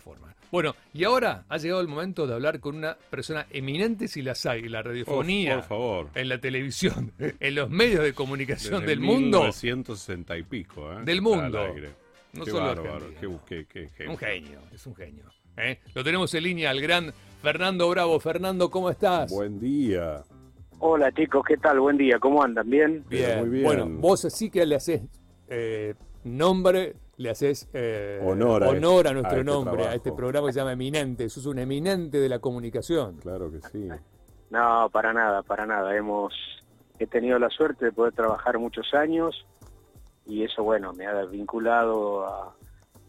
forma. Bueno, y ahora ha llegado el momento de hablar con una persona eminente si las hay en la radiofonía, por favor. en la televisión, en los medios de comunicación Desde del mundo. 1960 y pico, ¿eh? Del mundo. No qué solo bárbaro, qué, qué-. Un genio, es un genio. ¿eh? Lo tenemos en línea al gran Fernando Bravo. Fernando, ¿cómo estás? Buen día. Hola chicos, ¿qué tal? Buen día, ¿cómo andan? ¿Bien? Bien, muy bien. Bueno, vos sí que le haces eh, nombre, le haces eh, Honor a honor a este- nuestro a este nombre, a este programa que se llama Eminente. Sos un eminente de la comunicación. Claro que sí. No, para nada, para nada. Hemos he tenido la suerte de poder trabajar muchos años y eso, bueno, me ha vinculado a,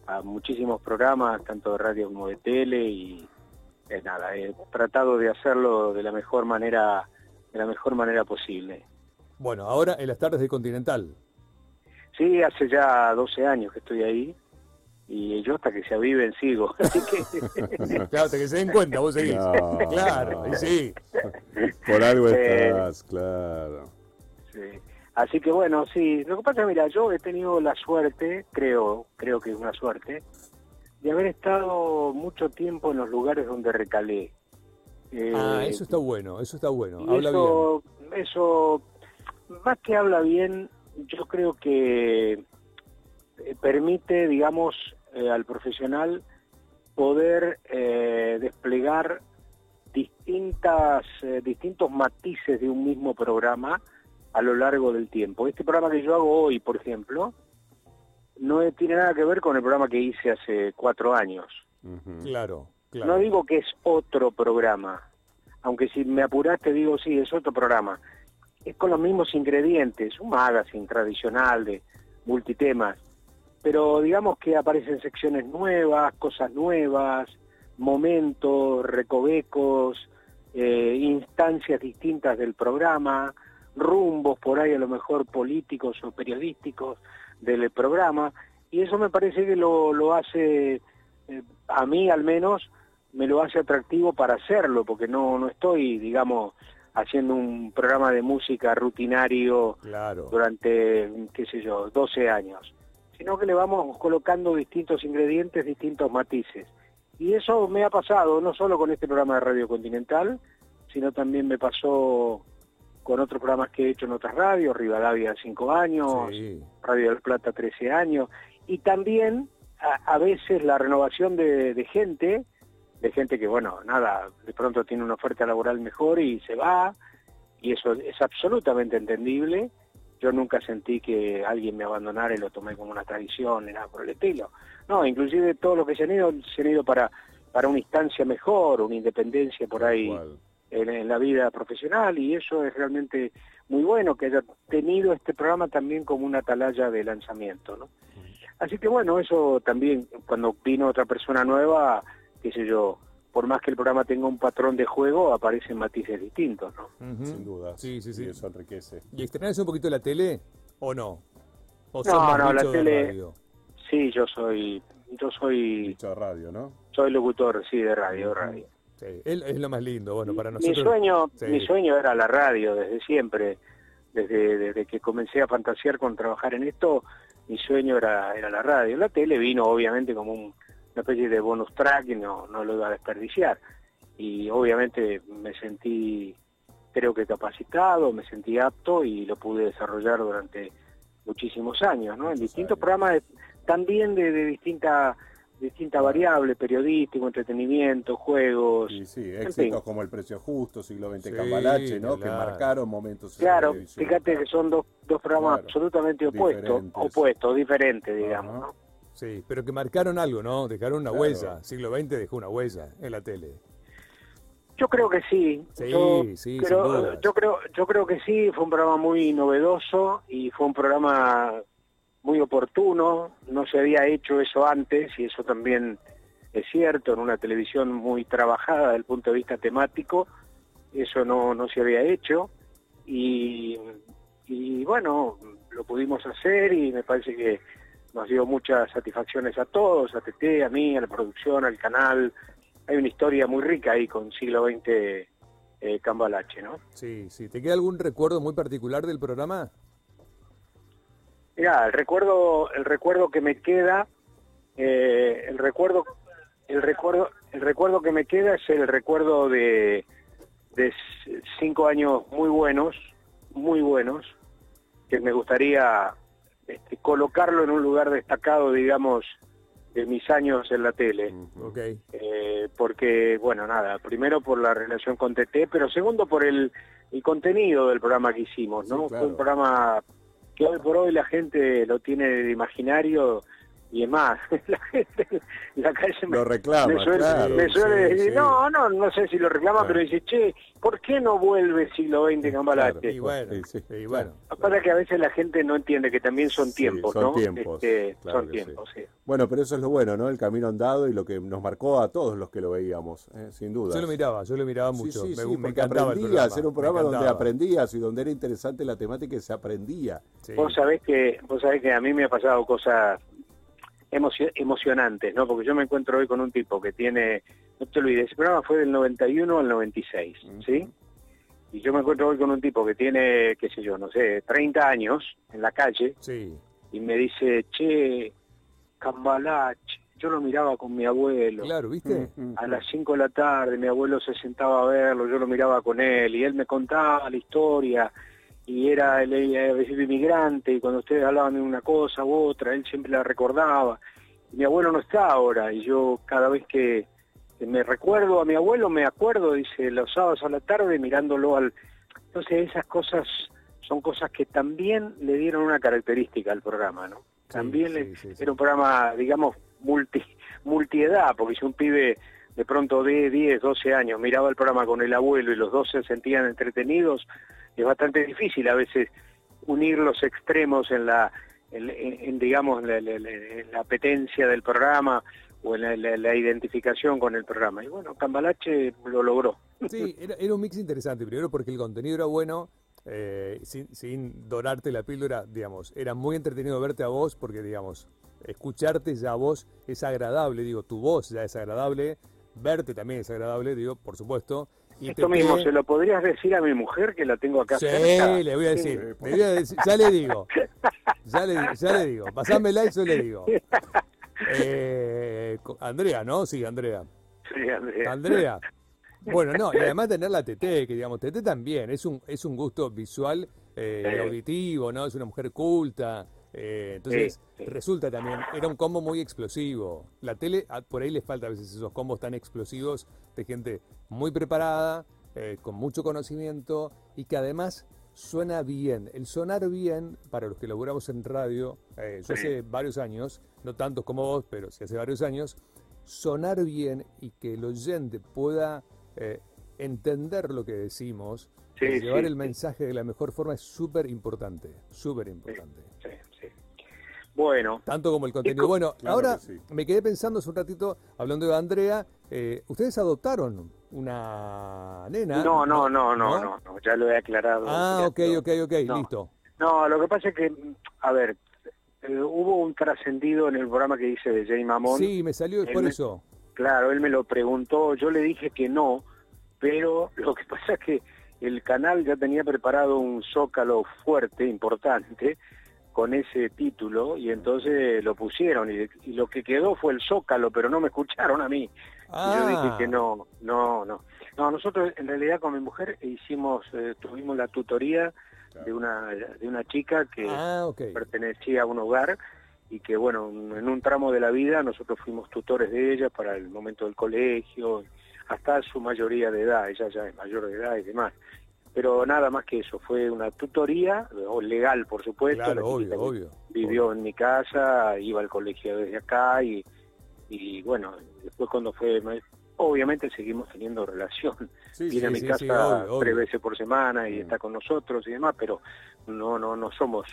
a muchísimos programas, tanto de radio como de tele y eh, nada, he tratado de hacerlo de la mejor manera, de la mejor manera posible. Bueno, ahora en las tardes de Continental. Sí, hace ya 12 años que estoy ahí y yo hasta que se aviven sigo. Así que Claro, hasta que se den cuenta, vos seguís. No, claro, no. sí. Por algo Sí. estás, claro. Sí. Así que bueno, sí, lo que pasa, mira, yo he tenido la suerte, creo, creo que es una suerte, de haber estado mucho tiempo en los lugares donde recalé. Eh, Ah, eso está bueno, eso está bueno. bien. eso, eso, más que habla bien, yo creo que eh, permite, digamos, eh, al profesional poder eh, desplegar distintas, eh, distintos matices de un mismo programa a lo largo del tiempo. Este programa que yo hago hoy, por ejemplo, no tiene nada que ver con el programa que hice hace cuatro años. Claro, claro. No digo que es otro programa, aunque si me apuraste digo sí, es otro programa. Es con los mismos ingredientes, un magazine tradicional de multitemas, pero digamos que aparecen secciones nuevas, cosas nuevas, momentos, recovecos, eh, instancias distintas del programa, rumbos por ahí a lo mejor políticos o periodísticos del programa, y eso me parece que lo, lo hace eh, a mí al menos me lo hace atractivo para hacerlo, porque no, no estoy, digamos, haciendo un programa de música rutinario Claro. durante, qué sé yo, 12 años, sino que le vamos colocando distintos ingredientes, distintos matices. Y eso me ha pasado, no solo con este programa de Radio Continental, sino también me pasó con otros programas que he hecho en otras radios, Rivadavia 5 años, Sí. Radio del Plata 13 años, y también a, a veces la renovación de, de gente, de gente que, bueno, nada, de pronto tiene una oferta laboral mejor y se va, y eso es absolutamente entendible. Yo nunca sentí que alguien me abandonara y lo tomé como una tradición ni nada por el estilo. No, inclusive todos los que se han ido, se han ido para, para una instancia mejor, una independencia por ahí en, en la vida profesional y eso es realmente muy bueno que haya tenido este programa también como una atalaya de lanzamiento, ¿no? Así que bueno, eso también cuando vino otra persona nueva, qué sé yo, por más que el programa tenga un patrón de juego, aparecen matices distintos, ¿no? Ujú. Sin duda. Sí, sí, sí. Y eso enriquece. ¿Y extrañas un poquito la tele o no? ¿O No, no, la tele- radio? Sí, yo soy, yo soy, Dicho de radio, ¿no? soy locutor, sí, de radio, de radio. Sí, él es lo más lindo, bueno, para mi nosotros. sueño, Sí. mi sueño era la radio desde siempre, desde, desde que comencé a fantasear con trabajar en esto, mi sueño era, era la radio. La tele vino obviamente como un- una especie de bonus track y no, no lo iba a desperdiciar. Y obviamente me sentí, creo que capacitado, me sentí apto y lo pude desarrollar durante muchísimos años, ¿no? En distintos programas de- también de, de distinta distinta variable, periodístico, entretenimiento, juegos. Sí, En éxitos fin. como El Precio Justo, Siglo XX Sí, Cambalache, ¿no? Que marcaron momentos en la Claro, fíjate que son dos, dos programas Claro, absolutamente opuestos, diferentes. opuestos, diferentes, digamos. ¿no? Sí, pero que marcaron algo, ¿no? Dejaron una Claro. huella. Siglo XX dejó una huella en la tele. Yo creo que sí. Sí, yo, sí, creo, yo creo, yo creo que sí. Fue un programa muy novedoso y fue un programa muy oportuno. No se había hecho eso antes y eso también es cierto. En una televisión muy trabajada desde el punto de vista temático, eso no, no se había hecho y, y bueno, lo pudimos hacer y me parece que nos dio muchas satisfacciones a todos, a TT, a mí, a la producción, al canal. Hay una historia muy rica ahí con siglo XX eh, Cambalache, ¿no? Sí, sí. ¿Te queda algún recuerdo muy particular del programa? Mira, el recuerdo, el recuerdo que me queda, eh, el recuerdo el recuerdo, el recuerdo que me queda es el recuerdo de, de cinco años muy buenos, muy buenos, que me gustaría este, colocarlo en un lugar destacado, digamos, de mis años en la tele. Ujú. Ok. Eh, porque, bueno, nada, primero por la relación con TT, pero segundo por el, el contenido del programa que hicimos, ¿no? Sí, claro. Fue un programa que hoy por hoy la gente lo tiene de imaginario y es más, la gente en la calle me, Lo reclama, me suele, claro. me suele sí, decir, sí. no, no, no sé si lo reclama, Claro. pero dice, che, ¿por qué no vuelve siglo XX Cambalache? Y bueno, Sí, sí, y bueno. Lo que pasa es que a veces la gente no entiende que también son Sí, tiempos, son ¿no? tiempos, Este, claro son tiempos, sí. Bueno, pero eso es lo bueno, ¿no? El camino andado y lo que nos marcó a todos los que lo veíamos, ¿eh? sin duda. Yo lo miraba, yo lo miraba mucho. sí, me, sí, me porque encantaba el programa. aprendías, era un programa donde aprendías y donde era interesante la temática y se aprendía. Sí. Vos sabés que vos sabés que a mí me ha pasado cosas emocio- emocionantes, ¿no? Porque yo me encuentro hoy con un tipo que tiene, no te olvides, ese programa fue del 91 al 96, ¿sí? Y yo me encuentro hoy con un tipo que tiene, qué sé yo, no sé, 30 años en la calle Sí. y me dice, che, Cambalache, yo lo miraba con mi abuelo. Claro, ¿viste? Ujú. A las 5 de la tarde mi abuelo se sentaba a verlo, yo lo miraba con él y él me contaba la historia y era el, el- inmigrante y cuando ustedes hablaban de una cosa u otra, él siempre la recordaba. Y mi abuelo no está ahora y yo cada vez que que me recuerdo a mi abuelo me acuerdo, dice, los sábados a la tarde mirándolo al... Entonces esas cosas son cosas que también le dieron una característica al programa, ¿no? También sí, le- sí, sí. era un programa, digamos, multi multiedad, porque si un pibe de pronto de 10, 12 años miraba el programa con el abuelo y los dos se sentían entretenidos, es bastante difícil a veces unir los extremos en la, en, digamos, la, en la apetencia del programa o en la, la- la identificación con el programa. Y bueno, Cambalache lo logró. Sí, era, era un mix interesante. Primero porque el contenido era bueno, eh, sin, sin dorarte la píldora, digamos. Era muy entretenido verte a vos porque, digamos, escucharte ya a vos es agradable. Digo, tu voz ya es agradable. Verte también es agradable, digo, por supuesto. Y Esto te- mismo, te- ¿se lo podrías decir a mi mujer que la tengo acá Sí, cerca? le voy a decir. Sí, le voy a decir- ya le digo. Ya le, ya le digo. Pasámela y yo le digo. Eh, Andrea, ¿no? Sí, Andrea. Sí, Andrea. Andrea. Bueno, no, y además tener la TT, que digamos, TT también es un, es un gusto visual eh, auditivo, ¿no? Es una mujer culta. Eh, entonces, Sí, sí. resulta también, era un combo muy explosivo. La tele, por ahí le falta a veces esos combos tan explosivos de gente muy preparada, eh, con mucho conocimiento y que además suena bien. El sonar bien, para los que laburamos en radio, eh, yo Sí. hace varios años, no tantos como vos, pero sí hace varios años, sonar bien y que el oyente pueda eh, entender lo que decimos, Sí, y llevar sí, el sí. mensaje de la mejor forma es súper importante, súper importante. Bueno, Tanto como el contenido. co- Bueno, Claro ahora que sí. me quedé pensando hace un ratito, hablando de Andrea, eh, ustedes adoptaron una nena. no, no, no, no, no, no, ya lo he aclarado. Ah, ok, ok, ok, no. listo. No, lo que pasa es que, a ver, eh, hubo un trascendido en el programa que hice de Jay Mamón. Sí, me salió Él por me- eso. Claro, él me lo preguntó, yo le dije que no, pero lo que pasa es que el canal ya tenía preparado un zócalo fuerte, importante, con ese título, y entonces lo pusieron, y, y lo que quedó fue el zócalo, pero no me escucharon a mí. Y yo dije Ah, que no, no, no. No, nosotros en realidad con mi mujer hicimos, eh, tuvimos la tutoría de una, de una chica que ah, pertenecía a un hogar y que bueno, en un tramo de la vida nosotros fuimos tutores de ella para el momento del colegio, hasta su mayoría de edad, ella ya es mayor de edad y demás. Pero nada más que eso, fue una tutoría, legal por supuesto, Claro, obvio, vivió en mi casa, iba al colegio desde acá y, y bueno, después cuando fue, obviamente seguimos teniendo relación, Sí, viene a mi sí, casa obvio. tres veces por semana y Mm. está con nosotros y demás, pero no no no somos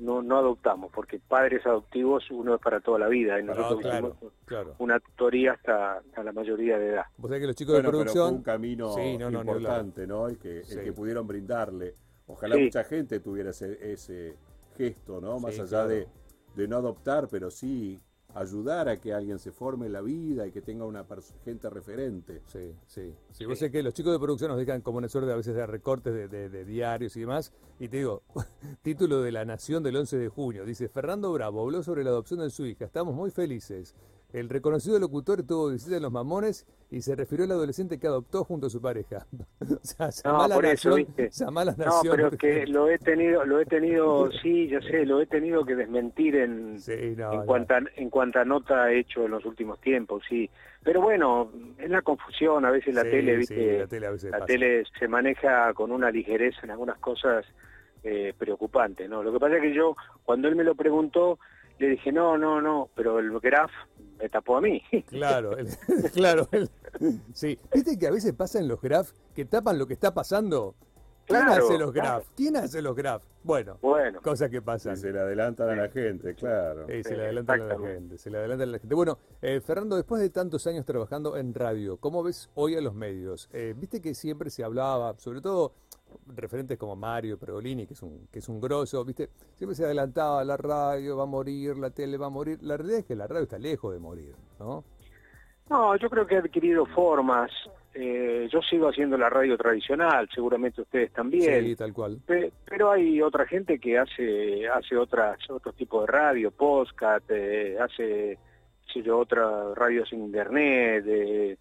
no no adoptamos porque padres adoptivos uno es para toda la vida y No, nosotros claro, claro. una tutoría hasta, hasta la mayoría de edad. Vos sabés que los chicos Bueno, de pero fue producción. un camino Sí, no, no, importante, ¿no? El que, el que pudieron brindarle. Ojalá Sí. mucha gente tuviera ese, ese gesto, ¿no? Más Sí, allá claro. de, de no adoptar, pero sí ayudar a que alguien se forme la vida y que tenga una gente referente. Sí, sí. sí. Vos sabés que los chicos de producción nos dejan como una suerte a veces de recortes de, de- de diarios y demás. Y te digo, título de La Nación del 11 de junio. Dice, Fernando Bravo habló sobre la adopción de su hija. Estamos muy felices. El reconocido locutor tuvo visita en Los Mamones y se refirió al adolescente que adoptó junto a su pareja. o sea, llamá a la por eso, ¿viste? No, pero porque- que lo he tenido, lo he tenido, sí, ya sé, lo he tenido que desmentir en, Sí, no, en no. cuanta en cuanta nota he hecho en los últimos tiempos, sí. Pero bueno, es la confusión, a veces la Sí, tele, sí, viste, la tele a veces la tele se maneja con una ligereza en algunas cosas eh, preocupantes, ¿no? Lo que pasa es que yo, cuando él me lo preguntó, le dije, no, no, no, pero el Graf me tapó a mí. Claro, el- claro. el- sí. ¿Viste que a veces pasa en los graph que tapan lo que está pasando? ¿Quién Claro, hace los claro. graph? ¿Quién hace los graph? Bueno, bueno, cosas que pasan. se le adelantan a la gente, claro. Sí, se le adelantan a la gente, se le adelantan a la gente. Bueno, eh, Fernando, después de tantos años trabajando en radio, ¿cómo ves hoy a los medios? Eh, Viste que siempre se hablaba, sobre todo referentes como Mario Pergolini, que es un que es un grosso, ¿viste? Siempre se adelantaba, la radio va a morir, la tele va a morir. La realidad es que la radio está lejos de morir, ¿no? No, yo creo que ha adquirido formas. Eh, yo sigo haciendo la radio tradicional, seguramente ustedes también. Sí, tal cual. Pe- Pero hay otra gente que hace hace otras otro tipo de radio, podcast, eh, hace yo, otras radios en internet, eh,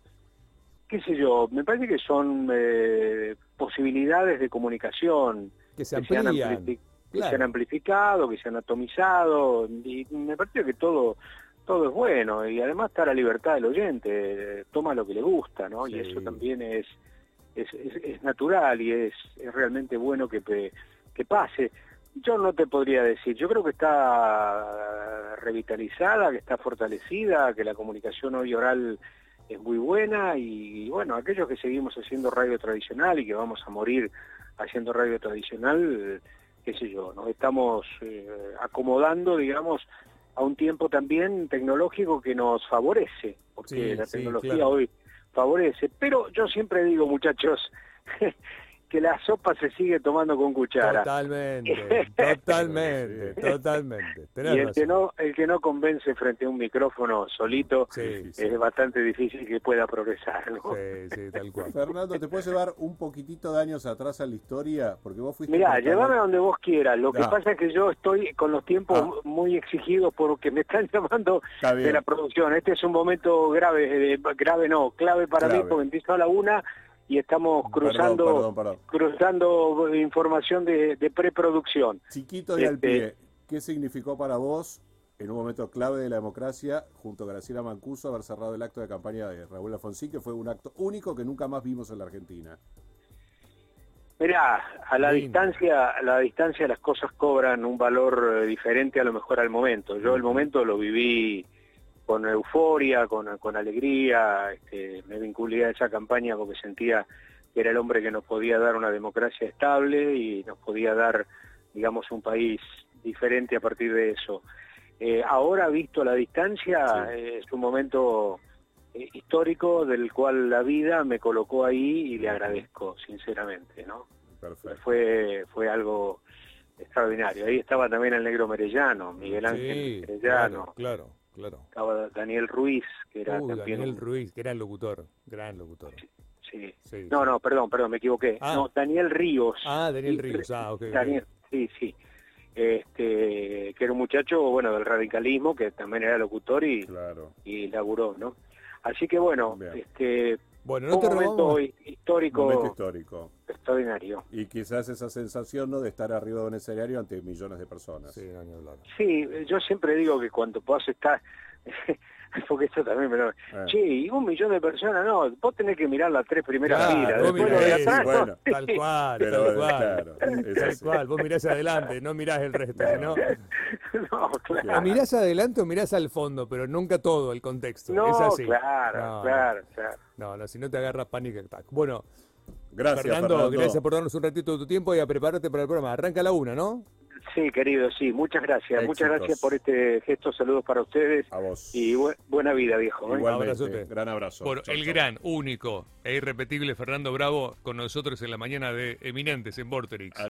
qué sé yo. Me parece que son eh, posibilidades de comunicación Que se que se, han que se han amplificado, que se han atomizado, y me parece que todo todo es bueno y además está la libertad del oyente, toma lo que le gusta, ¿no? Sí. Y eso también es es, es, es natural y es, es realmente bueno que, que pase. Yo no te podría decir, yo creo que está revitalizada, que está fortalecida, que la comunicación hoy oral es muy buena y, bueno, aquellos que seguimos haciendo radio tradicional y que vamos a morir haciendo radio tradicional, qué sé yo, nos estamos eh, acomodando, digamos, a un tiempo también tecnológico que nos favorece, porque Sí, la sí, tecnología claro. hoy favorece. Pero yo siempre digo, muchachos, que la sopa se sigue tomando con cuchara. Totalmente, totalmente, totalmente. Tenés Y el que no el que no convence frente a un micrófono solito Sí, Sí, es bastante difícil que pueda progresar, ¿no? sí, sí, tal cual. Fernando, ¿te puedes llevar un poquitito de años atrás a la historia? Porque vos fuiste... Mirá, llévame a donde vos quieras. Lo que Ah. pasa es que yo estoy con los tiempos Ah. muy exigidos porque me están llamando Está de la producción. Este es un momento grave, eh, grave no, clave para Clave. mí porque empiezo a la una y estamos cruzando Perdón, perdón, perdón. cruzando información de, de preproducción. Chiquito y al Este- pie, ¿qué significó para vos, en un momento clave de la democracia, junto a Graciela Mancuso, haber cerrado el acto de campaña de Raúl Alfonsín, que fue un acto único que nunca más vimos en la Argentina? Mirá, a la distancia, a la distancia las cosas cobran un valor eh, diferente a lo mejor al momento. Yo el momento lo viví con euforia, con, con alegría, este, me vinculé a esa campaña porque sentía que era el hombre que nos podía dar una democracia estable y nos podía dar, digamos, un país diferente a partir de eso. Eh, ahora, visto a la distancia, Sí. eh, es un momento eh, histórico del cual la vida me colocó ahí y le agradezco, sinceramente, ¿no? Perfecto. Fue, fue algo extraordinario. Ahí estaba también el negro Merellano, Miguel Ángel Sí, Merellano, claro, claro, claro. estaba Daniel Ruiz, que era Uh, también Daniel Ruiz, gran locutor, gran locutor. sí. Sí, No, sí. no, perdón, perdón, me equivoqué. Ah. No, Daniel Ríos. Ah, Daniel Ríos, ah, ok. ok. Daniel, sí, sí. Este, que era un muchacho, bueno, del radicalismo, que también era locutor y, Claro. y laburó, ¿no? Así que bueno, Bien. este, Bueno, no te un momento robamos. hi- histórico Momento histórico. extraordinario. Y quizás esa sensación ¿no? de estar arriba de un escenario ante millones de personas. Sí, no. Sí, yo siempre digo que cuando puedas estar, porque esto también me lo... Eh. Che, y un millón de personas, no, vos tenés que mirar las tres primeras Claro, filas, vos después lo mirás de eso, atrás, ¿no? bueno. Tal cual, Pero, tal cual. claro, Tal cual, vos mirás adelante, no mirás el resto, sino no, claro. o mirás adelante o mirás al fondo, pero nunca todo el contexto. No, es así. claro, No, claro, claro. No, no, si no te agarra panic attack. Bueno, Gracias, Fernando, Fernando. gracias por darnos un ratito de tu tiempo y a prepararte para el programa. Arranca la una, ¿no? Sí, querido, sí, muchas gracias, muchas Éxitos. gracias por este gesto, saludos para ustedes A vos. y bu- buena vida, viejo. ¿eh? Igualmente. Abrazote. Gran abrazo. Por Chau, el chau. gran, único e irrepetible Fernando Bravo con nosotros en la mañana de Eminentes en Vorterix.